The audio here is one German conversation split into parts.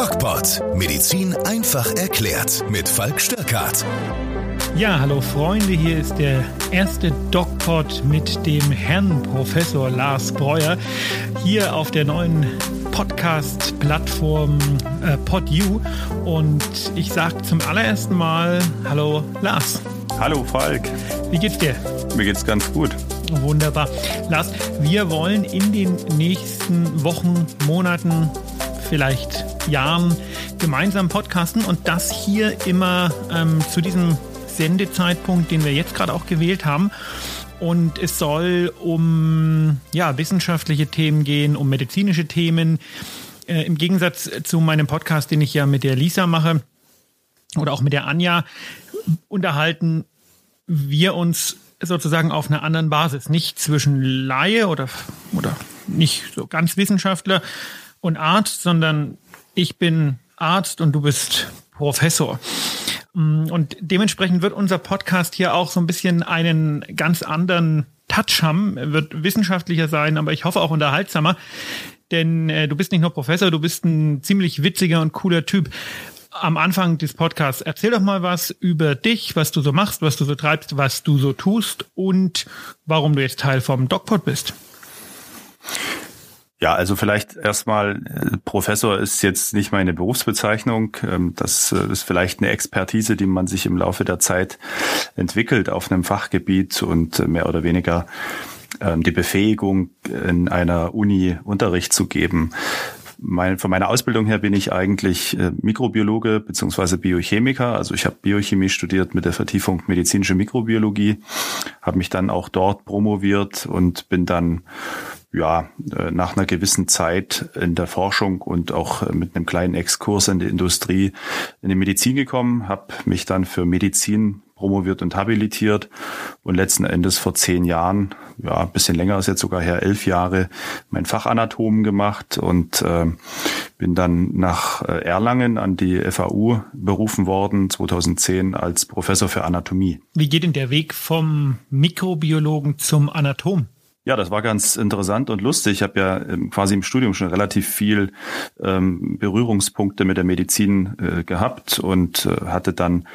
DocPod. Medizin einfach erklärt. Mit Falk Störkart. Ja, hallo Freunde, hier ist der erste DocPod mit dem Herrn Professor Lars Breuer. Hier auf der neuen Podcast-Plattform äh, PodU. Und ich sage zum allerersten Mal Hallo Lars. Hallo Falk. Wie geht's dir? Mir geht's ganz gut. Wunderbar. Lars, wir wollen in den nächsten Wochen, Monaten, vielleicht Jahren gemeinsam podcasten und das hier immer ähm, zu diesem Sendezeitpunkt, den wir jetzt gerade auch gewählt haben. Und es soll um ja, wissenschaftliche Themen gehen, um medizinische Themen. Äh, Im Gegensatz zu meinem Podcast, den ich ja mit der Lisa mache oder auch mit der Anja, unterhalten wir uns sozusagen auf einer anderen Basis. Nicht zwischen Laie oder, oder nicht so ganz Wissenschaftler und Arzt, sondern ich bin Arzt und du bist Professor. Mm, und dementsprechend wird unser Podcast hier auch so ein bisschen einen ganz anderen Touch haben, wird wissenschaftlicher sein, aber ich hoffe auch unterhaltsamer. Denn äh, du bist nicht nur Professor, du bist ein ziemlich witziger und cooler Typ. Am Anfang des Podcasts erzähl doch mal was über dich, was du so machst, was du so treibst, was du so tust und warum du jetzt Teil vom DocPod bist. Ja, also vielleicht erstmal, äh, Professor ist jetzt nicht meine Berufsbezeichnung. Ähm, das äh, ist vielleicht eine Expertise, die man sich im Laufe der Zeit entwickelt auf einem Fachgebiet und äh, mehr oder weniger ähm, die Befähigung, in einer Uni Unterricht zu geben. Mein, von meiner Ausbildung her bin ich eigentlich Mikrobiologe beziehungsweise Biochemiker. Also ich habe Biochemie studiert mit der Vertiefung medizinische Mikrobiologie, habe mich dann auch dort promoviert und bin dann ja, äh, nach einer gewissen Zeit in der Forschung und auch äh, mit einem kleinen Exkurs in die Industrie in die Medizin gekommen, habe mich dann für Medizin promoviert und habilitiert und letzten Endes vor zehn Jahren, ja, ein bisschen länger ist jetzt sogar her, elf Jahre, mein Fachanatomen gemacht und äh, bin dann nach äh, Erlangen an die FAU berufen worden, 2010 als Professor für Anatomie. Wie geht denn der Weg vom Mikrobiologen zum Anatom? Ja, das war ganz interessant und lustig. Ich habe ja ähm, quasi im Studium schon relativ viel ähm, Berührungspunkte mit der Medizin äh, gehabt und äh, hatte dann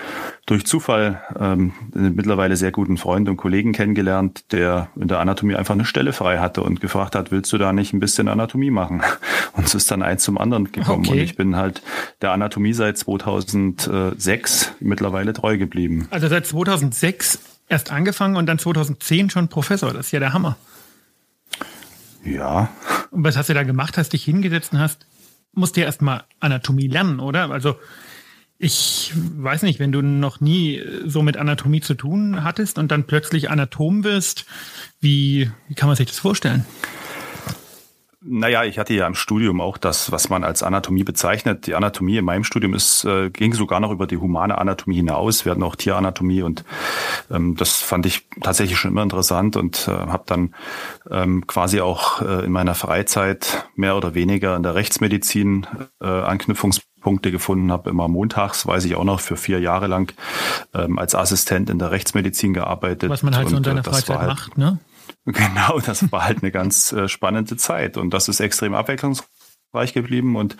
durch Zufall ähm, einen mittlerweile sehr guten Freund und Kollegen kennengelernt, der in der Anatomie einfach eine Stelle frei hatte und gefragt hat, willst du da nicht ein bisschen Anatomie machen? Und es ist dann eins zum anderen gekommen. Okay. Und ich bin halt der Anatomie seit 2006 mittlerweile treu geblieben. Also seit 2006 erst angefangen und dann 2010 schon Professor. Das ist ja der Hammer. Ja. Und was hast du da gemacht? Hast dich hingesetzt und hast, musst ja erstmal Anatomie lernen, oder? Also, ich weiß nicht, wenn du noch nie so mit Anatomie zu tun hattest und dann plötzlich Anatom wirst, wie, wie kann man sich das vorstellen? Naja, ich hatte ja im Studium auch das, was man als Anatomie bezeichnet. Die Anatomie in meinem Studium ist, äh, ging sogar noch über die humane Anatomie hinaus. Wir hatten auch Tieranatomie und ähm, das fand ich tatsächlich schon immer interessant und äh, habe dann ähm, quasi auch äh, in meiner Freizeit mehr oder weniger in der Rechtsmedizin äh, Anknüpfungspunkte gefunden, habe immer montags, weiß ich auch noch, für vier Jahre lang ähm, als Assistent in der Rechtsmedizin gearbeitet. Was man halt so in seiner äh, Freizeit halt, macht, ne? Genau, das war halt eine ganz äh, spannende Zeit und das ist extrem abwechslungsreich geblieben und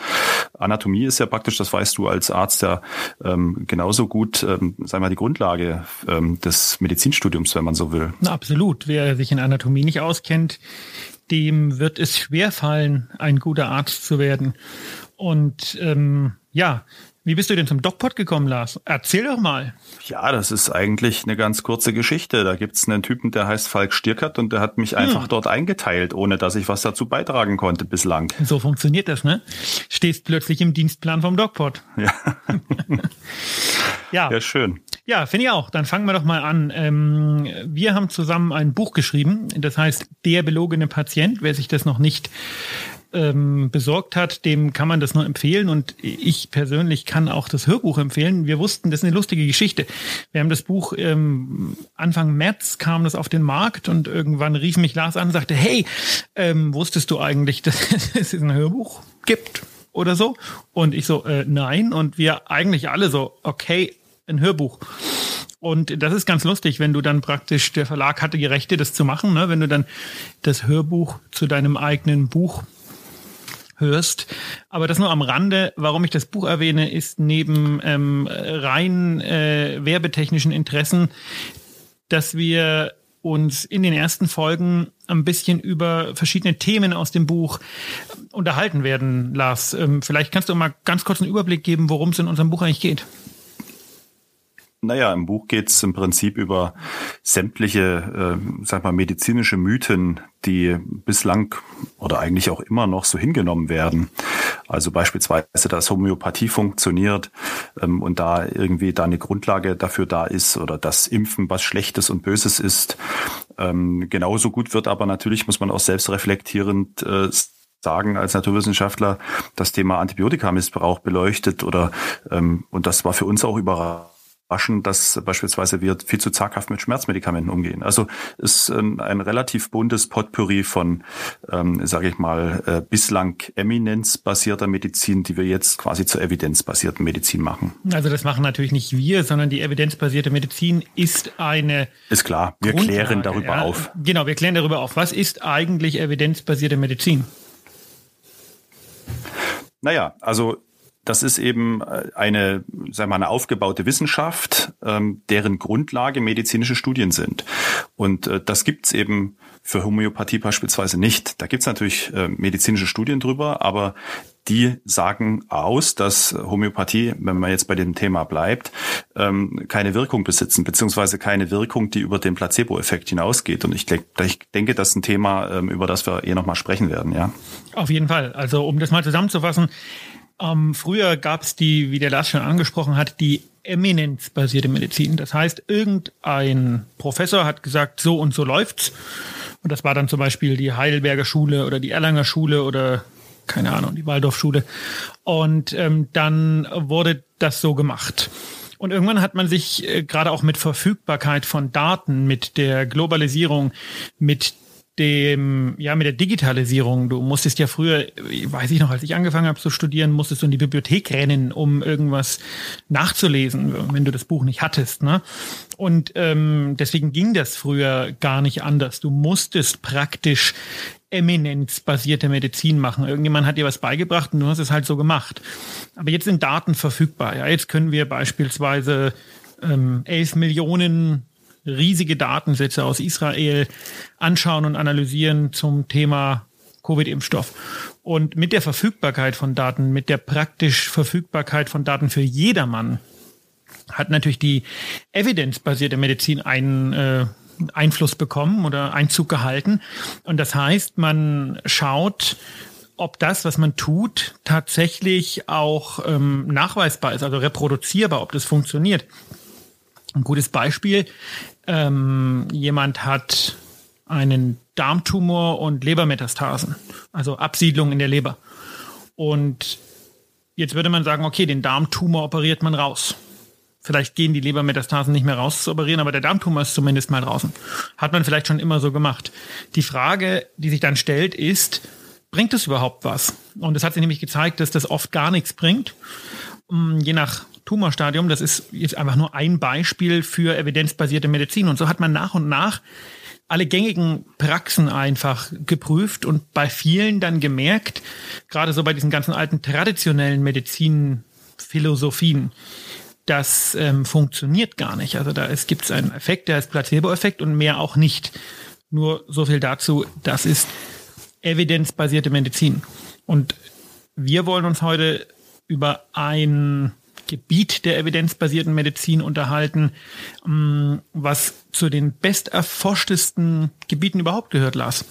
Anatomie ist ja praktisch, das weißt du als Arzt ja ähm, genauso gut, ähm, sagen wir die Grundlage ähm, des Medizinstudiums, wenn man so will. Na, absolut. Wer sich in Anatomie nicht auskennt, dem wird es schwerfallen, ein guter Arzt zu werden. Und ähm, ja, wie bist du denn zum DocPod gekommen, Lars? Erzähl doch mal. Ja, das ist eigentlich eine ganz kurze Geschichte. Da gibt's einen Typen, der heißt Falk Stierkert und der hat mich hm. einfach dort eingeteilt, ohne dass ich was dazu beitragen konnte bislang. So funktioniert das, ne? Stehst plötzlich im Dienstplan vom DocPod. Ja. ja. Ja, schön. Ja, finde ich auch. Dann fangen wir doch mal an. Ähm, wir haben zusammen ein Buch geschrieben, das heißt Der belogene Patient. Wer sich das noch nicht ähm, besorgt hat, dem kann man das nur empfehlen. Und ich persönlich kann auch das Hörbuch empfehlen. Wir wussten, das ist eine lustige Geschichte. Wir haben das Buch ähm, Anfang März kam das auf den Markt und irgendwann rief mich Lars an und sagte, hey, ähm, wusstest du eigentlich, dass es ein Hörbuch gibt oder so? Und ich so, äh, nein. Und wir eigentlich alle so, okay, ein Hörbuch. Und das ist ganz lustig, wenn du dann praktisch, der Verlag hatte die Rechte, das zu machen, ne? wenn du dann das Hörbuch zu deinem eigenen Buch hörst. Aber das nur am Rande. Warum ich das Buch erwähne, ist neben ähm, rein äh, werbetechnischen Interessen, dass wir uns in den ersten Folgen ein bisschen über verschiedene Themen aus dem Buch unterhalten werden, Lars. Ähm, vielleicht kannst du mal ganz kurz einen Überblick geben, worum es in unserem Buch eigentlich geht. Naja, im Buch geht es im Prinzip über sämtliche, äh, sag mal, medizinische Mythen, die bislang oder eigentlich auch immer noch so hingenommen werden. Also beispielsweise, dass Homöopathie funktioniert ähm, und da irgendwie da eine Grundlage dafür da ist oder dass Impfen was Schlechtes und Böses ist. Ähm, genauso gut wird aber natürlich, muss man auch selbst reflektierend äh, sagen als Naturwissenschaftler, das Thema Antibiotikamissbrauch beleuchtet oder ähm, und das war für uns auch überraschend waschen, dass beispielsweise wir viel zu zaghaft mit Schmerzmedikamenten umgehen. Also ist ein, ein relativ buntes Potpourri von, ähm, sage ich mal, äh, bislang eminenzbasierter Medizin, die wir jetzt quasi zur evidenzbasierten Medizin machen. Also das machen natürlich nicht wir, sondern die evidenzbasierte Medizin ist eine. Ist klar, wir Grundlage, klären darüber ja. auf. Genau, wir klären darüber auf. Was ist eigentlich evidenzbasierte Medizin? Naja, also das ist eben äh, eine, sagen wir mal, eine aufgebaute Wissenschaft, ähm, deren Grundlage medizinische Studien sind. Und äh, das gibt's eben für Homöopathie beispielsweise nicht. Da gibt's natürlich äh, medizinische Studien drüber, aber die sagen aus, dass Homöopathie, wenn man jetzt bei dem Thema bleibt, ähm, keine Wirkung besitzen, beziehungsweise keine Wirkung, die über den Placebo-Effekt hinausgeht. Und ich, ich, denke, das ist ein Thema, ähm, über das wir eh nochmal sprechen werden, ja. Auf jeden Fall. Also um das mal zusammenzufassen, ähm, früher gab es die, wie der Lars schon angesprochen hat, die eminenzbasierte Medizin. Das heißt, irgendein Professor hat gesagt, so und so läuft's. Und das war dann zum Beispiel die Heidelberger Schule oder die Erlanger Schule oder keine Ahnung, die Waldorfschule. Und ähm, dann wurde das so gemacht. Und irgendwann hat man sich äh, gerade auch mit Verfügbarkeit von Daten, mit der Globalisierung, mit dem, ja, mit der Digitalisierung. Du musstest ja früher, weiß ich noch, als ich angefangen habe zu studieren, musstest du in die Bibliothek rennen, um irgendwas nachzulesen, wenn du das Buch nicht hattest. Ne? Und ähm, deswegen ging das früher gar nicht anders. Du musstest praktisch eminenzbasierte Medizin machen. Irgendjemand hat dir was beigebracht und du hast es halt so gemacht. Aber jetzt sind Daten verfügbar. Ja, jetzt können wir beispielsweise ähm, 11 Millionen riesige Datensätze aus Israel anschauen und analysieren zum Thema Covid-Impfstoff. Und mit der Verfügbarkeit von Daten, mit der praktisch Verfügbarkeit von Daten für jedermann, hat natürlich die evidenzbasierte Medizin einen äh, Einfluss bekommen oder Einzug gehalten. Und das heißt, man schaut, ob das, was man tut, tatsächlich auch ähm, nachweisbar ist, also reproduzierbar, ob das funktioniert. Ein gutes Beispiel ähm, jemand hat einen Darmtumor und Lebermetastasen, also Absiedlung in der Leber. Und jetzt würde man sagen, okay, den Darmtumor operiert man raus. Vielleicht gehen die Lebermetastasen nicht mehr raus zu operieren, aber der Darmtumor ist zumindest mal draußen. Hat man vielleicht schon immer so gemacht. Die Frage, die sich dann stellt, ist, bringt es überhaupt was? Und es hat sich nämlich gezeigt, dass das oft gar nichts bringt. Mm, je nach Tumorstadium. Das ist jetzt einfach nur ein Beispiel für evidenzbasierte Medizin. Und so hat man nach und nach alle gängigen Praxen einfach geprüft und bei vielen dann gemerkt, gerade so bei diesen ganzen alten traditionellen Medizinphilosophien, das ähm, funktioniert gar nicht. Also da es gibt einen Effekt, der ist Placebo-Effekt und mehr auch nicht. Nur so viel dazu, das ist evidenzbasierte Medizin. Und wir wollen uns heute über ein Gebiet der evidenzbasierten Medizin unterhalten, mm, was zu den besterforschtesten Gebieten überhaupt gehört, Lars.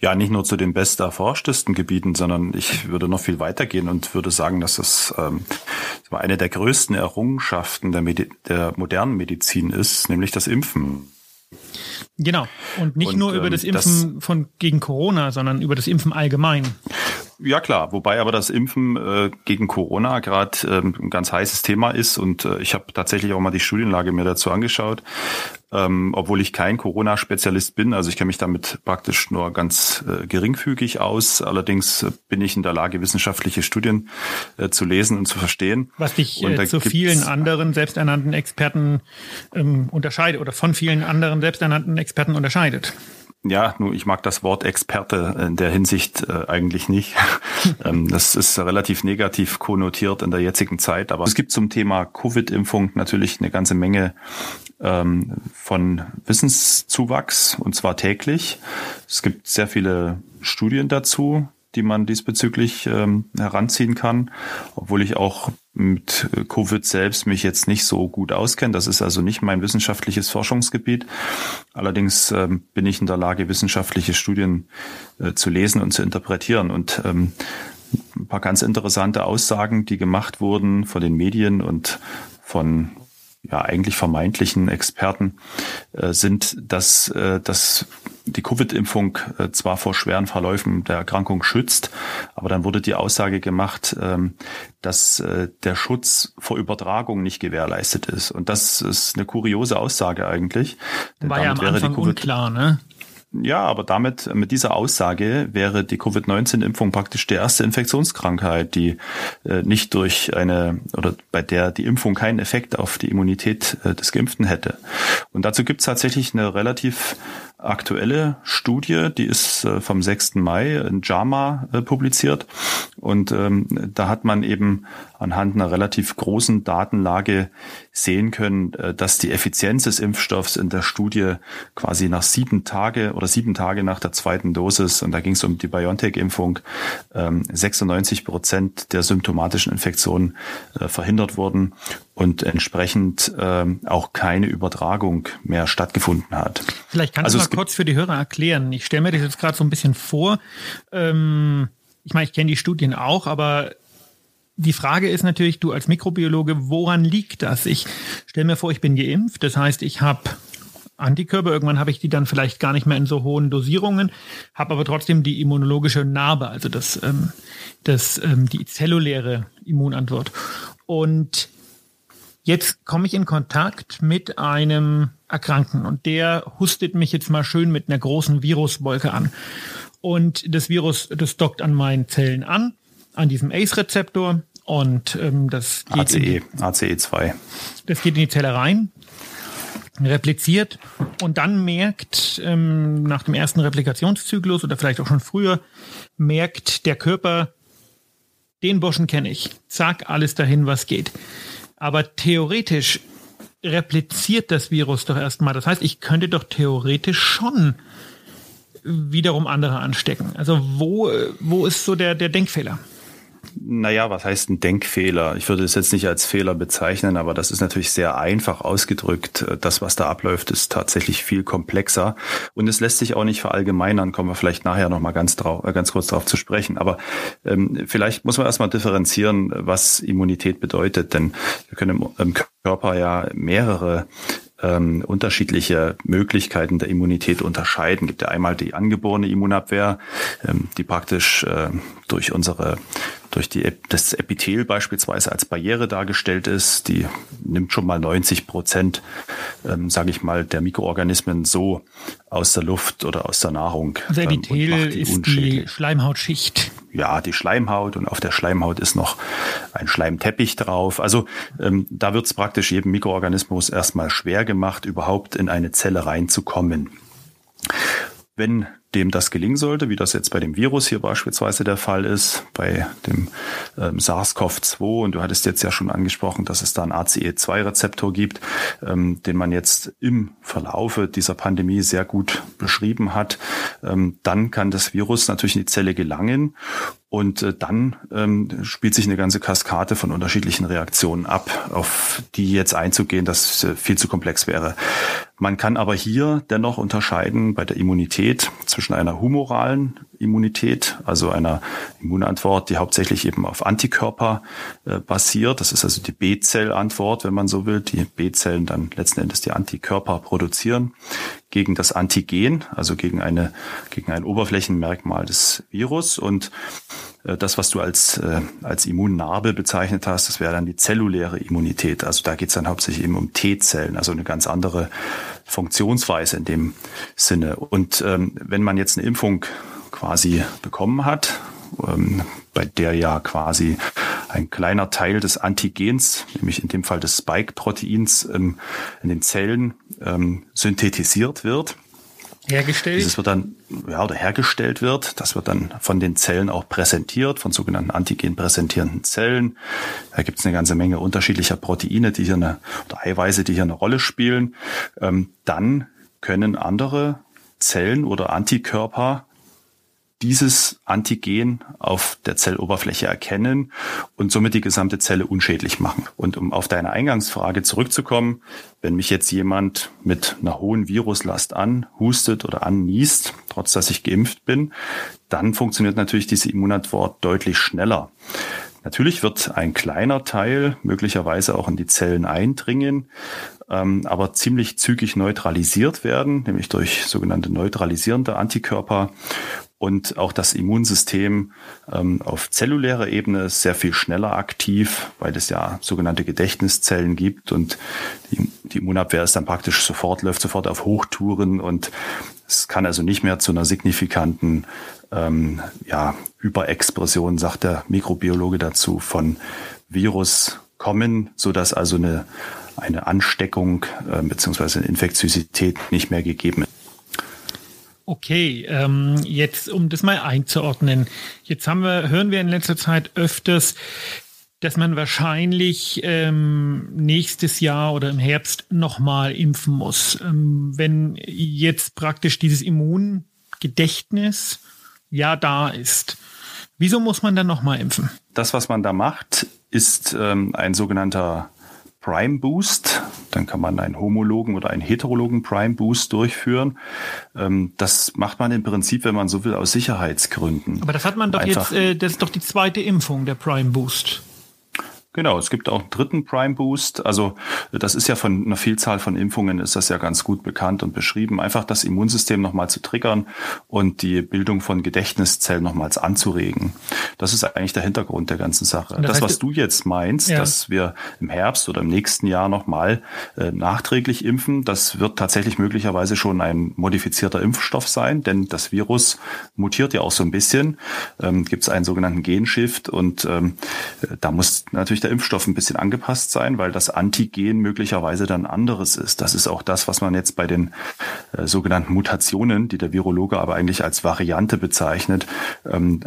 Ja, nicht nur zu den besterforschtesten Gebieten, sondern ich würde noch viel weitergehen und würde sagen, dass es ähm, eine der größten Errungenschaften der, Medi der modernen Medizin ist, nämlich das Impfen. Genau. Und nicht und, nur über ähm, das Impfen das, von gegen Corona, sondern über das Impfen allgemein. Ja klar, wobei aber das Impfen äh, gegen Corona gerade ähm, ein ganz heißes Thema ist und äh, ich habe tatsächlich auch mal die Studienlage mir dazu angeschaut, ähm, obwohl ich kein Corona-Spezialist bin. Also ich kenne mich damit praktisch nur ganz äh, geringfügig aus. Allerdings äh, bin ich in der Lage, wissenschaftliche Studien äh, zu lesen und zu verstehen. Was dich äh, zu vielen anderen selbsternannten Experten ähm, unterscheidet oder von vielen anderen selbsternannten Experten unterscheidet. Ja, nur ich mag das Wort Experte in der Hinsicht äh, eigentlich nicht. ähm, das ist relativ negativ konnotiert in der jetzigen Zeit. Aber es gibt zum Thema Covid-Impfung natürlich eine ganze Menge ähm, von Wissenszuwachs und zwar täglich. Es gibt sehr viele Studien dazu die man diesbezüglich ähm, heranziehen kann, obwohl ich auch mit Covid selbst mich jetzt nicht so gut auskenne. Das ist also nicht mein wissenschaftliches Forschungsgebiet. Allerdings ähm, bin ich in der Lage, wissenschaftliche Studien äh, zu lesen und zu interpretieren. Und ähm, ein paar ganz interessante Aussagen, die gemacht wurden von den Medien und von ja eigentlich vermeintlichen Experten äh, sind, dass, äh, dass die Covid-Impfung äh, zwar vor schweren Verläufen der Erkrankung schützt, aber dann wurde die Aussage gemacht, ähm, dass äh, der Schutz vor Übertragung nicht gewährleistet ist. Und das ist eine kuriose Aussage eigentlich. War ja am Anfang unklar, ne? Ja, aber damit, mit dieser Aussage wäre die Covid-19-Impfung praktisch die erste Infektionskrankheit, die äh, nicht durch eine oder bei der die Impfung keinen Effekt auf die Immunität äh, des Geimpften hätte. Und dazu gibt es tatsächlich eine relativ aktuelle Studie, die ist äh, vom 6. Mai in JAMA äh, publiziert. Und ähm, da hat man eben anhand einer relativ großen Datenlage sehen können, äh, dass die Effizienz des Impfstoffs in der Studie quasi nach sieben Tage oder sieben Tage nach der zweiten Dosis, und da ging es um die BioNTech-Impfung, 96 ähm, Prozent der symptomatischen Infektionen verhindert wurden und entsprechend ähm, auch keine Übertragung mehr stattgefunden hat. Vielleicht kannst also du mal kurz für die Hörer erklären. Ich stelle mir das jetzt gerade so ein bisschen vor. Ähm, ich meine, ich kenne die Studien auch, aber die Frage ist natürlich, du als Mikrobiologe, woran liegt das? Ich stelle mir vor, ich bin geimpft, das heißt, ich habe Antikörper, irgendwann habe ich die dann vielleicht gar nicht mehr in so hohen Dosierungen, habe aber trotzdem die immunologische Narbe, also das, ähm, das, ähm, die zelluläre Immunantwort. Und jetzt komme ich in Kontakt mit einem Erkrankten und der hustet mich jetzt mal schön mit einer großen Viruswolke an. Und das Virus, das dockt an meinen Zellen an, an diesem ACE-Rezeptor und ähm, das geht ACE, die, ACE2. Das geht in die Zelle rein, repliziert und dann merkt ähm, nach dem ersten Replikationszyklus oder vielleicht auch schon früher, merkt der Körper, den Burschen kenne ich. Zack, alles dahin, was geht. Aber theoretisch repliziert das Virus doch erstmal. Das heißt, ich könnte doch theoretisch schon wiederum andere anstecken. Also wo, wo ist so der, der Denkfehler? Naja, was heißt ein Denkfehler? Ich würde es jetzt nicht als Fehler bezeichnen, aber das ist natürlich sehr einfach ausgedrückt. Das, was da abläuft, ist tatsächlich viel komplexer und es lässt sich auch nicht verallgemeinern. Kommen wir vielleicht nachher noch mal ganz, drauf, äh, ganz kurz darauf zu sprechen. Aber ähm, vielleicht muss man erstmal differenzieren, was Immunität bedeutet, denn wir können im, im Körper ja mehrere ähm, unterschiedliche Möglichkeiten der Immunität unterscheiden. Es gibt ja einmal die angeborene Immunabwehr, ähm, die praktisch äh, durch unsere durch die, das Epithel beispielsweise als Barriere dargestellt ist, die nimmt schon mal 90 Prozent, ähm, sage ich mal, der Mikroorganismen so aus der Luft oder aus der Nahrung. Also Epithel ähm, die ist die Schleimhautschicht. Ja, die Schleimhaut und auf der Schleimhaut ist noch ein Schleimteppich drauf. Also ähm, da wird es praktisch jedem Mikroorganismus erstmal schwer gemacht, überhaupt in eine Zelle reinzukommen. Wenn dem das gelingen sollte, wie das jetzt bei dem Virus hier beispielsweise der Fall ist, bei dem ähm, SARS-CoV-2. Und du hattest jetzt ja schon angesprochen, dass es da einen ACE2-Rezeptor gibt, ähm, den man jetzt im Verlaufe dieser Pandemie sehr gut beschrieben hat. Ähm, dann kann das Virus natürlich in die Zelle gelangen und äh, dann ähm, spielt sich eine ganze Kaskade von unterschiedlichen Reaktionen ab, auf die jetzt einzugehen, das äh, viel zu komplex wäre. Man kann aber hier dennoch unterscheiden bei der Immunität zwischen einer humoralen Immunität, also einer Immunantwort, die hauptsächlich eben auf Antikörper äh, basiert. Das ist also die B-Zell-Antwort, wenn man so will. Die B-Zellen dann letzten Endes die Antikörper produzieren gegen das Antigen, also gegen eine, gegen ein Oberflächenmerkmal des Virus. Und das, was du als, äh, als Immunnarbe bezeichnet hast, das wäre dann die zelluläre Immunität. Also da geht es dann hauptsächlich eben um T-Zellen, also eine ganz andere Funktionsweise in dem Sinne. Und ähm, wenn man jetzt eine Impfung quasi bekommen hat, ähm, bei der ja quasi ein kleiner Teil des Antigens, nämlich in dem Fall des Spike-Proteins, ähm, in den Zellen ähm, synthetisiert wird. Hergestellt? Dieses wird dann, ja, oder hergestellt wird. Das wird dann von den Zellen auch präsentiert, von sogenannten Antigen präsentierenden Zellen. Da gibt es eine ganze Menge unterschiedlicher Proteine, die hier eine, oder Eiweiße, die hier eine Rolle spielen. Ähm, dann können andere Zellen oder Antikörper dieses Antigen auf der Zelloberfläche erkennen und somit die gesamte Zelle unschädlich machen. Und um auf deine Eingangsfrage zurückzukommen, wenn mich jetzt jemand mit einer hohen Viruslast anhustet oder anniest, trotz dass ich geimpft bin, dann funktioniert natürlich diese Immunantwort deutlich schneller. Natürlich wird ein kleiner Teil möglicherweise auch in die Zellen eindringen, ähm, aber ziemlich zügig neutralisiert werden, nämlich durch sogenannte neutralisierende Antikörper und auch das Immunsystem ähm, auf zellulärer Ebene ist sehr viel schneller aktiv, weil es ja sogenannte Gedächtniszellen gibt und die, die Immunabwehr ist dann praktisch sofort, läuft sofort auf Hochtouren und es kann also nicht mehr zu einer signifikanten ähm, ja, Überexpression, sagt der Mikrobiologe dazu, von Virus kommen, so dass also eine, eine Ansteckung äh, eine Infektiosität nicht mehr gegeben ist. Okay, ähm, jetzt um das mal einzuordnen. Jetzt haben wir, hören wir in letzter Zeit öfters, dass man wahrscheinlich ähm, nächstes Jahr oder im Herbst nochmal impfen muss. Ähm, wenn jetzt praktisch dieses Immungedächtnis ja da ist. Wieso muss man dann nochmal impfen? Das, was man da macht, ist ähm, ein sogenannter Prime Boost. Dann kann man einen homologen oder einen heterologen Prime Boost durchführen. Ähm, das macht man im Prinzip, wenn man so will, aus Sicherheitsgründen. Aber das hat man doch Einfach jetzt, äh, das ist doch die zweite Impfung, der Prime Boost. Genau, es gibt auch einen dritten Prime Boost. Also das ist ja von einer Vielzahl von Impfungen ist das ja ganz gut bekannt und beschrieben. Einfach das Immunsystem nochmal zu triggern und die Bildung von Gedächtniszellen nochmals anzuregen. Das ist eigentlich der Hintergrund der ganzen Sache. Das, das was du jetzt meinst, ja. dass wir im Herbst oder im nächsten Jahr nochmal äh, nachträglich impfen, das wird tatsächlich möglicherweise schon ein modifizierter Impfstoff sein, denn das Virus mutiert ja auch so ein bisschen. Ähm, Gibt es einen sogenannten Genshift und ähm, da muss natürlich der der Impfstoff ein bisschen angepasst sein, weil das Antigen möglicherweise dann anderes ist. Das ist auch das, was man jetzt bei den äh, sogenannten Mutationen, die der Virologe aber eigentlich als Variante bezeichnet, ähm,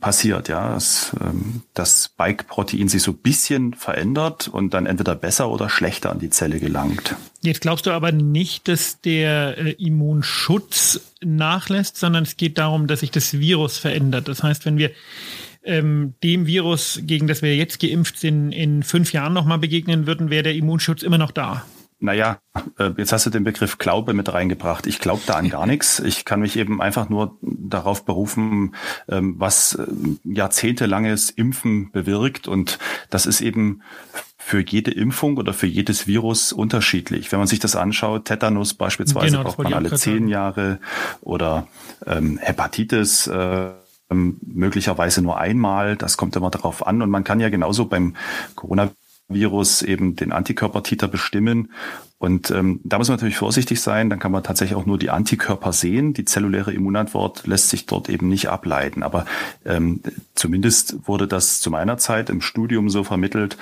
passiert. Ja, dass ähm, das Spike-Protein sich so ein bisschen verändert und dann entweder besser oder schlechter an die Zelle gelangt. Jetzt glaubst du aber nicht, dass der äh, Immunschutz nachlässt, sondern es geht darum, dass sich das Virus verändert. Das heißt, wenn wir ähm, dem Virus, gegen das wir jetzt geimpft sind, in fünf Jahren nochmal begegnen würden, wäre der Immunschutz immer noch da. Naja, äh, jetzt hast du den Begriff Glaube mit reingebracht. Ich glaube da an gar nichts. Ich kann mich eben einfach nur darauf berufen, ähm, was äh, jahrzehntelanges Impfen bewirkt. Und das ist eben für jede Impfung oder für jedes Virus unterschiedlich. Wenn man sich das anschaut, Tetanus beispielsweise genau, braucht man alle zehn Jahre oder ähm, Hepatitis. Äh, ähm, möglicherweise nur einmal. Das kommt immer darauf an. Und man kann ja genauso beim Coronavirus eben den Antikörpertiter bestimmen. Und ähm, da muss man natürlich vorsichtig sein. Dann kann man tatsächlich auch nur die Antikörper sehen. Die zelluläre Immunantwort lässt sich dort eben nicht ableiten. Aber ähm, zumindest wurde das zu meiner Zeit im Studium so vermittelt,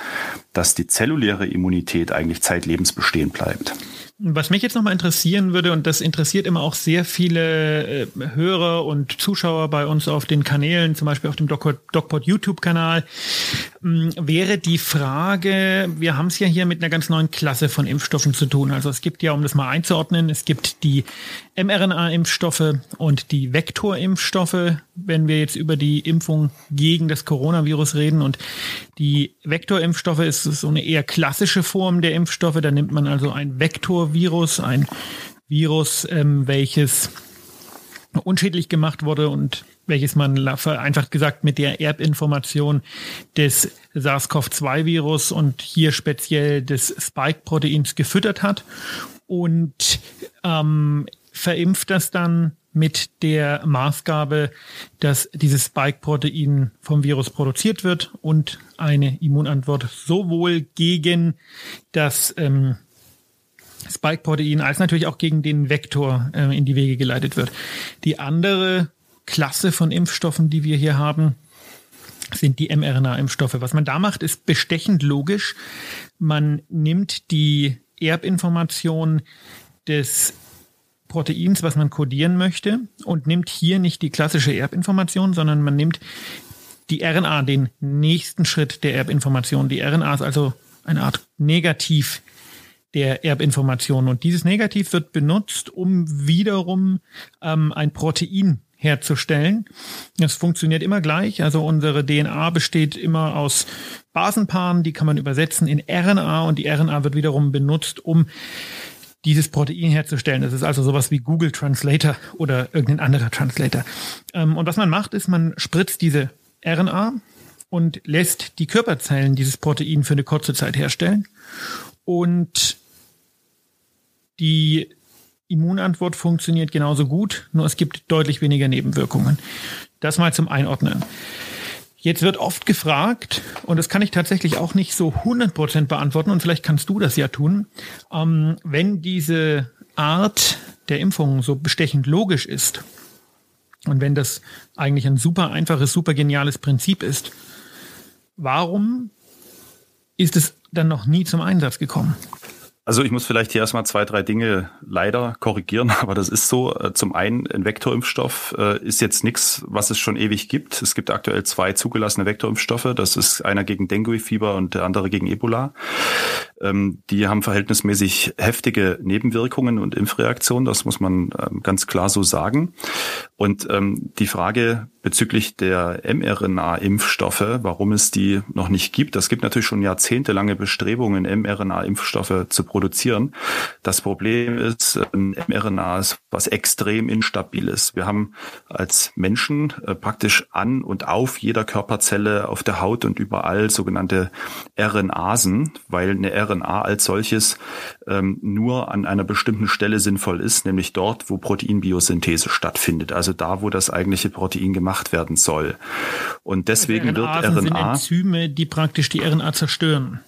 dass die zelluläre Immunität eigentlich zeitlebens bestehen bleibt. Was mich jetzt nochmal interessieren würde, und das interessiert immer auch sehr viele äh, Hörer und Zuschauer bei uns auf den Kanälen, zum Beispiel auf dem DocPod YouTube-Kanal, ähm, wäre die Frage, wir haben es ja hier mit einer ganz neuen Klasse von Impfstoffen zu tun. Also es gibt ja, um das mal einzuordnen, es gibt die mRNA-Impfstoffe und die Vektorimpfstoffe, wenn wir jetzt über die Impfung gegen das Coronavirus reden. Und die Vektorimpfstoffe ist so eine eher klassische Form der Impfstoffe. Da nimmt man also ein Vektorvirus, ein Virus, ähm, welches unschädlich gemacht wurde und welches man einfach gesagt mit der Erbinformation des SARS-CoV-2-Virus und hier speziell des Spike-Proteins gefüttert hat. Und ähm, verimpft das dann mit der Maßgabe, dass dieses Spike-Protein vom Virus produziert wird und eine Immunantwort sowohl gegen das ähm, Spike-Protein als natürlich auch gegen den Vektor äh, in die Wege geleitet wird. Die andere Klasse von Impfstoffen, die wir hier haben, sind die mRNA-Impfstoffe. Was man da macht, ist bestechend logisch. Man nimmt die Erbinformation des Proteins, was man kodieren möchte, und nimmt hier nicht die klassische Erbinformation, sondern man nimmt die RNA, den nächsten Schritt der Erbinformation. Die RNA ist also eine Art Negativ der Erbinformation. Und dieses Negativ wird benutzt, um wiederum ähm, ein Protein herzustellen. Das funktioniert immer gleich. Also unsere DNA besteht immer aus Basenpaaren, die kann man übersetzen in RNA und die RNA wird wiederum benutzt, um dieses Protein herzustellen. Das ist also sowas wie Google Translator oder irgendein anderer Translator. Ähm, und was man macht, ist, man spritzt diese RNA und lässt die Körperzellen dieses Protein für eine kurze Zeit herstellen. Und die Immunantwort funktioniert genauso gut, nur es gibt deutlich weniger Nebenwirkungen. Das mal zum Einordnen. Jetzt wird oft gefragt, und das kann ich tatsächlich auch nicht so 100% beantworten, und vielleicht kannst du das ja tun, ähm, wenn diese Art der Impfung so bestechend logisch ist und wenn das eigentlich ein super einfaches, super geniales Prinzip ist, warum ist es dann noch nie zum Einsatz gekommen? Also ich muss vielleicht hier erstmal zwei, drei Dinge leider korrigieren, aber das ist so. Äh, zum einen, ein Vektorimpfstoff äh, ist jetzt nichts, was es schon ewig gibt. Es gibt aktuell zwei zugelassene Vektorimpfstoffe. Das ist einer gegen Dengue-Fieber und der andere gegen Ebola. Ähm, die haben verhältnismäßig heftige Nebenwirkungen und Impfreaktionen. Das muss man ähm, ganz klar so sagen. Und ähm, die Frage bezüglich der mRNA-Impfstoffe, warum es die noch nicht gibt, das gibt natürlich schon jahrzehntelange Bestrebungen, mRNA-Impfstoffe zu produzieren. Das Problem ist, mRNA ist was extrem instabiles. Wir haben als Menschen äh, praktisch an und auf jeder Körperzelle, auf der Haut und überall sogenannte RNAsen, weil eine RNA als solches ähm, nur an einer bestimmten Stelle sinnvoll ist, nämlich dort, wo Proteinbiosynthese stattfindet, also da, wo das eigentliche Protein gemacht werden soll. Und deswegen also wird RNA sind Enzyme, die praktisch die RNA zerstören.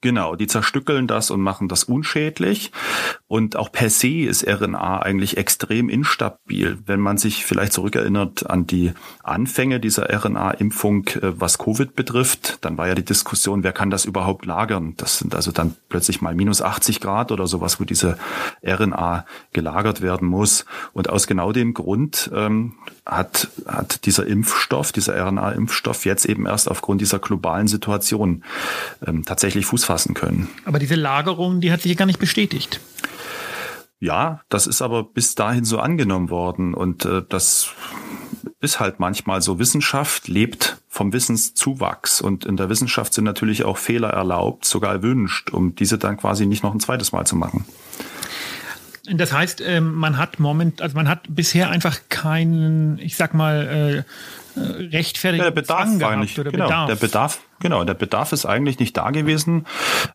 Genau, die zerstückeln das und machen das unschädlich. Und auch per se ist RNA eigentlich extrem instabil. Wenn man sich vielleicht zurückerinnert an die Anfänge dieser RNA-Impfung, äh, was Covid betrifft, dann war ja die Diskussion, wer kann das überhaupt lagern? Das sind also dann plötzlich mal minus 80 Grad oder sowas, wo diese RNA gelagert werden muss. Und aus genau dem Grund ähm, hat, hat dieser Impfstoff, dieser RNA-Impfstoff jetzt eben erst aufgrund dieser globalen Situation ähm, tatsächlich Fuß fassen können. Aber diese Lagerung, die hat sich gar nicht bestätigt. Ja, das ist aber bis dahin so angenommen worden und äh, das ist halt manchmal so. Wissenschaft lebt vom Wissenszuwachs und in der Wissenschaft sind natürlich auch Fehler erlaubt, sogar erwünscht, um diese dann quasi nicht noch ein zweites Mal zu machen. Das heißt, ähm, man hat moment, also man hat bisher einfach keinen, ich sag mal, äh, rechtfertigen ja, der Bedarf Zwang war nicht, genau, Bedarf. Der Bedarf, genau, der Bedarf ist eigentlich nicht da gewesen,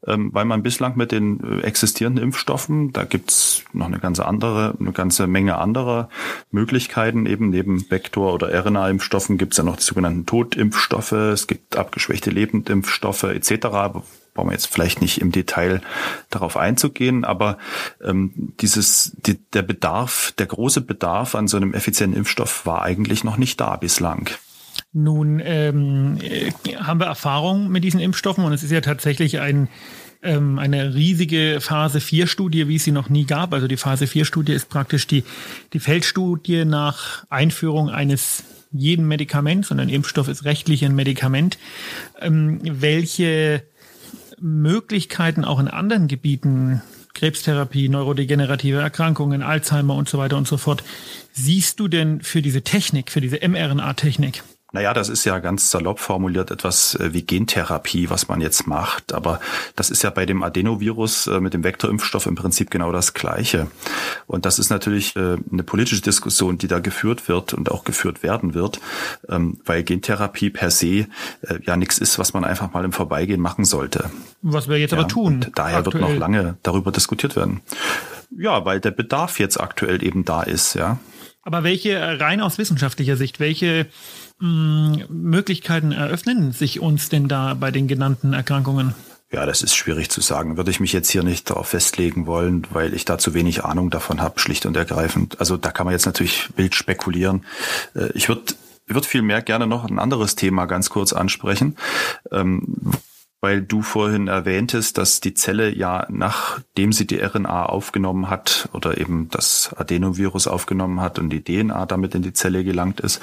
ähm, weil man bislang mit den äh, existierenden Impfstoffen, da gibt's noch eine ganze andere, eine ganze Menge anderer Möglichkeiten, eben neben Vektor- oder RNA-Impfstoffen gibt's ja noch die sogenannten Totimpfstoffe, es gibt abgeschwächte Lebendimpfstoffe etc brauchen wir jetzt vielleicht nicht im Detail darauf einzugehen, aber ähm, dieses, die, der Bedarf, der große Bedarf an so einem effizienten Impfstoff war eigentlich noch nicht da bislang. Nun ähm, äh, haben wir Erfahrung mit diesen Impfstoffen und es ist ja tatsächlich ein ähm, eine riesige Phase 4 Studie, wie es sie noch nie gab. Also die Phase 4 Studie ist praktisch die, die Feldstudie nach Einführung eines jeden Medikaments und ein Impfstoff ist rechtlich ein Medikament, ähm, welche Möglichkeiten auch in anderen Gebieten, Krebstherapie, neurodegenerative Erkrankungen, Alzheimer und so weiter und so fort, siehst du denn für diese Technik, für diese mRNA-Technik? Naja, das ist ja ganz salopp formuliert etwas äh, wie Gentherapie, was man jetzt macht. Aber das ist ja bei dem Adenovirus äh, mit dem Vektorimpfstoff im Prinzip genau das Gleiche. Und das ist natürlich äh, eine politische Diskussion, die da geführt wird und auch geführt werden wird, ähm, weil Gentherapie per se ja nichts ist, was man einfach mal im Vorbeigehen machen sollte. Was wir jetzt ja, aber tun. Und daher aktuell. wird noch lange darüber diskutiert werden. Ja, weil der Bedarf jetzt aktuell eben da ist, ja. Aber welche, rein aus wissenschaftlicher Sicht, welche mh, Möglichkeiten eröffnen sich uns denn da bei den genannten Erkrankungen? Ja, das ist schwierig zu sagen. Würde ich mich jetzt hier nicht darauf festlegen wollen, weil ich da zu wenig Ahnung davon habe, schlicht und ergreifend. Also da kann man jetzt natürlich wild spekulieren. Äh, ich würde ich würde vielmehr gerne noch ein anderes Thema ganz kurz ansprechen, ähm, weil du vorhin erwähntest, dass die Zelle ja, nachdem sie die RNA aufgenommen hat oder eben das Adenovirus aufgenommen hat und die DNA damit in die Zelle gelangt ist,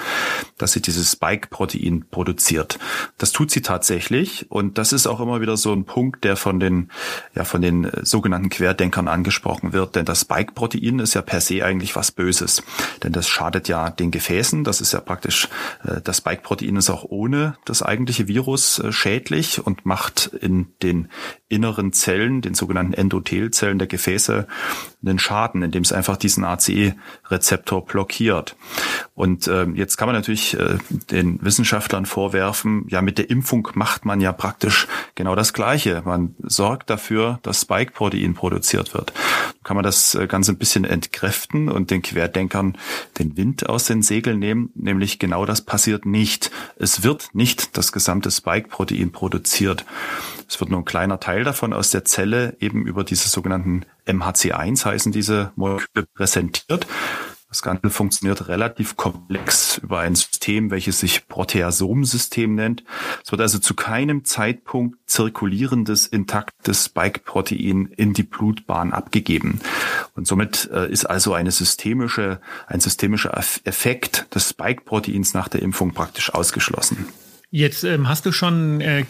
dass sie dieses Spike-Protein produziert. Das tut sie tatsächlich und das ist auch immer wieder so ein Punkt, der von den, ja, von den sogenannten Querdenkern angesprochen wird, denn das Spike-Protein ist ja per se eigentlich was Böses, denn das schadet ja den Gefäßen, das ist ja praktisch, äh, das Spike-Protein ist auch ohne das eigentliche Virus äh, schädlich und macht macht in den inneren Zellen, den sogenannten Endothelzellen der Gefäße, einen Schaden, indem es einfach diesen ACE-Rezeptor blockiert. Und äh, jetzt kann man natürlich äh, den Wissenschaftlern vorwerfen, ja, mit der Impfung macht man ja praktisch genau das Gleiche. Man sorgt dafür, dass Spike-Protein produziert wird. Kann man das äh, Ganze ein bisschen entkräften und den Querdenkern den Wind aus den Segeln nehmen, nämlich genau das passiert nicht. Es wird nicht das gesamte Spike-Protein produziert. Es wird nur ein kleiner Teil davon aus der Zelle eben über diese sogenannten MHC1 heißen diese Moleküle präsentiert. Das Ganze funktioniert relativ komplex über ein System, welches sich Proteasomsystem nennt. Es wird also zu keinem Zeitpunkt zirkulierendes, intaktes Spike-Protein in die Blutbahn abgegeben. Und somit äh, ist also eine systemische, ein systemischer Effekt des Spike-Proteins nach der Impfung praktisch ausgeschlossen. Jetzt ähm, hast du schon, äh,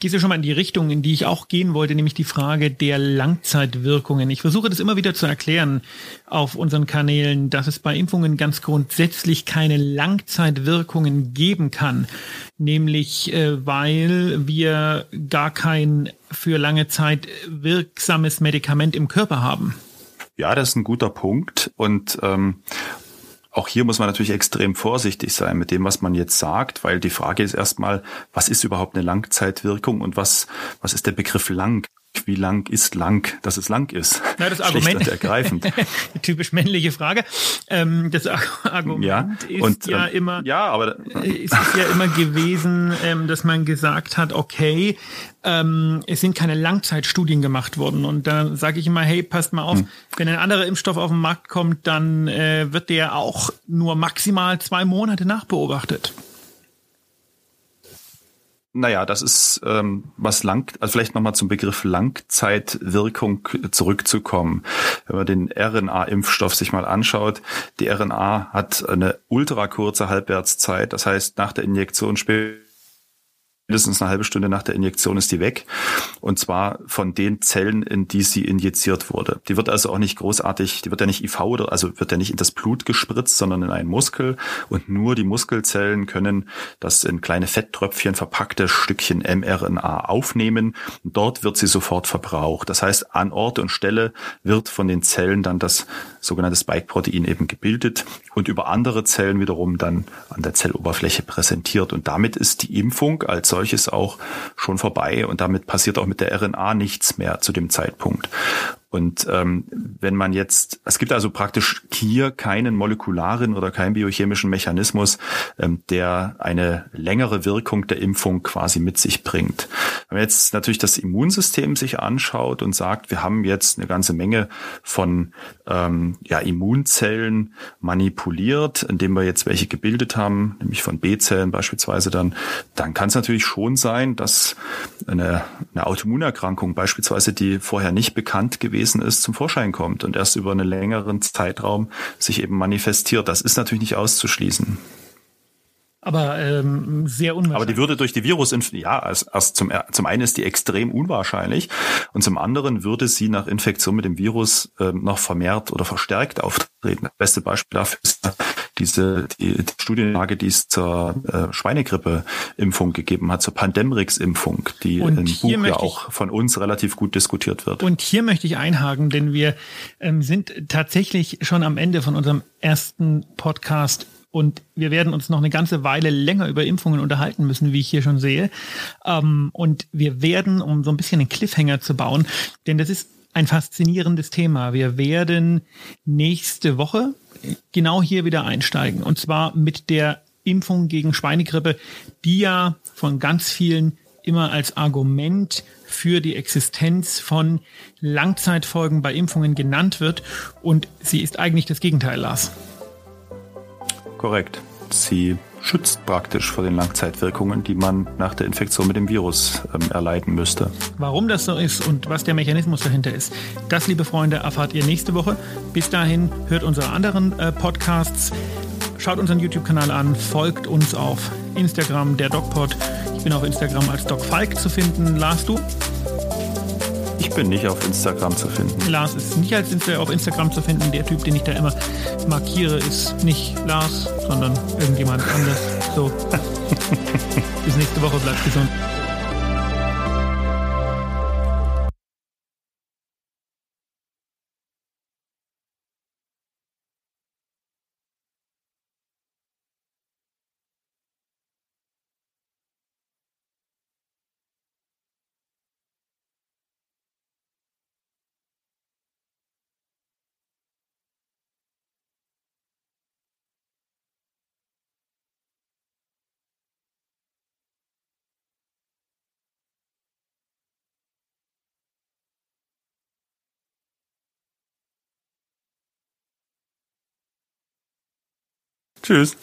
gehst du schon mal in die Richtung, in die ich auch gehen wollte, nämlich die Frage der Langzeitwirkungen. Ich versuche das immer wieder zu erklären auf unseren Kanälen, dass es bei Impfungen ganz grundsätzlich keine Langzeitwirkungen geben kann, nämlich äh, weil wir gar kein für lange Zeit wirksames Medikament im Körper haben. Ja, das ist ein guter Punkt und ähm, auch hier muss man natürlich extrem vorsichtig sein mit dem, was man jetzt sagt, weil die Frage ist erstmal, was ist überhaupt eine Langzeitwirkung und was, was ist der Begriff lang? Wie lang ist lang, dass es lang ist? Na, das Argument. ergreifend. typisch männliche Frage. Ähm, das Argument ja, ist und, ja ähm, immer, ja, aber äh, es ist ja immer gewesen, ähm, dass man gesagt hat, okay, ähm, es sind keine Langzeitstudien gemacht worden. Und da sage ich immer, hey, passt mal auf, hm. wenn ein anderer Impfstoff auf den Markt kommt, dann äh, wird der auch nur maximal zwei Monate nachbeobachtet. Naja, das ist ähm, was lang, also vielleicht nochmal zum Begriff Langzeitwirkung zurückzukommen. Wenn man den RNA-Impfstoff sich mal anschaut, die RNA hat eine ultra kurze Halbwertszeit. Das heißt, nach der Injektion später mindestens eine halbe Stunde nach der Injektion ist die weg. Und zwar von den Zellen, in die sie injiziert wurde. Die wird also auch nicht großartig, die wird ja nicht IV oder, also wird ja nicht in das Blut gespritzt, sondern in einen Muskel. Und nur die Muskelzellen können das in kleine Fetttröpfchen verpackte Stückchen mRNA aufnehmen. Dort wird sie sofort verbraucht. Das heißt, an Ort und Stelle wird von den Zellen dann das sogenannte Spike-Protein eben gebildet und über andere Zellen wiederum dann an der Zelloberfläche präsentiert. Und damit ist die Impfung als solches auch schon vorbei und damit passiert auch mit der RNA nichts mehr zu dem Zeitpunkt. Und ähm, wenn man jetzt, es gibt also praktisch hier keinen molekularen oder keinen biochemischen Mechanismus, ähm, der eine längere Wirkung der Impfung quasi mit sich bringt. Wenn man jetzt natürlich das Immunsystem sich anschaut und sagt, wir haben jetzt eine ganze Menge von ähm, ja, Immunzellen manipuliert, indem wir jetzt welche gebildet haben, nämlich von B-Zellen beispielsweise, dann, dann kann es natürlich schon sein, dass eine, eine Autoimmunerkrankung beispielsweise, die vorher nicht bekannt gewesen gewesen ist, zum Vorschein kommt und erst über einen längeren Zeitraum sich eben manifestiert. Das ist natürlich nicht auszuschließen. Aber ähm, sehr unwahrscheinlich. Aber die würde durch die Virusinfektion, ja, als, als zum, zum einen ist die extrem unwahrscheinlich und zum anderen würde sie nach Infektion mit dem Virus ähm, noch vermehrt oder verstärkt auftreten. Das beste Beispiel dafür ist diese die, die Studienlage, die es zur äh, Schweinegrippe-Impfung gegeben hat, zur Pandemrix-Impfung, die und im Buch ja auch von uns relativ gut diskutiert wird. Und hier möchte ich einhaken, denn wir ähm, sind tatsächlich schon am Ende von unserem ersten Podcast und wir werden uns noch eine ganze Weile länger über Impfungen unterhalten müssen, wie ich hier schon sehe. Ähm, und wir werden, um so ein bisschen einen Cliffhanger zu bauen, denn das ist ein faszinierendes Thema. Wir werden nächste Woche genau hier wieder einsteigen. Und zwar mit der Impfung gegen Schweinegrippe, die ja von ganz vielen immer als Argument für die Existenz von Langzeitfolgen bei Impfungen genannt wird. Und sie ist eigentlich das Gegenteil, Lars. Korrekt. Sie schützt praktisch vor den Langzeitwirkungen, die man nach der Infektion mit dem Virus ähm, erleiden müsste. Warum das so ist und was der Mechanismus dahinter ist, das, liebe Freunde, erfahrt ihr nächste Woche. Bis dahin hört unsere anderen äh, Podcasts, schaut unseren YouTube-Kanal an, folgt uns auf Instagram, der DocPod. Ich bin auf Instagram als DocFalk zu finden. Lars, du? Ich bin nicht auf Instagram zu finden. Lars ist nicht als Insta auf Instagram zu finden. Der Typ, den ich da immer markiere, ist nicht Lars, sondern irgendjemand anders. So. Bis nächste Woche. Bleibt gesund. Tschüss.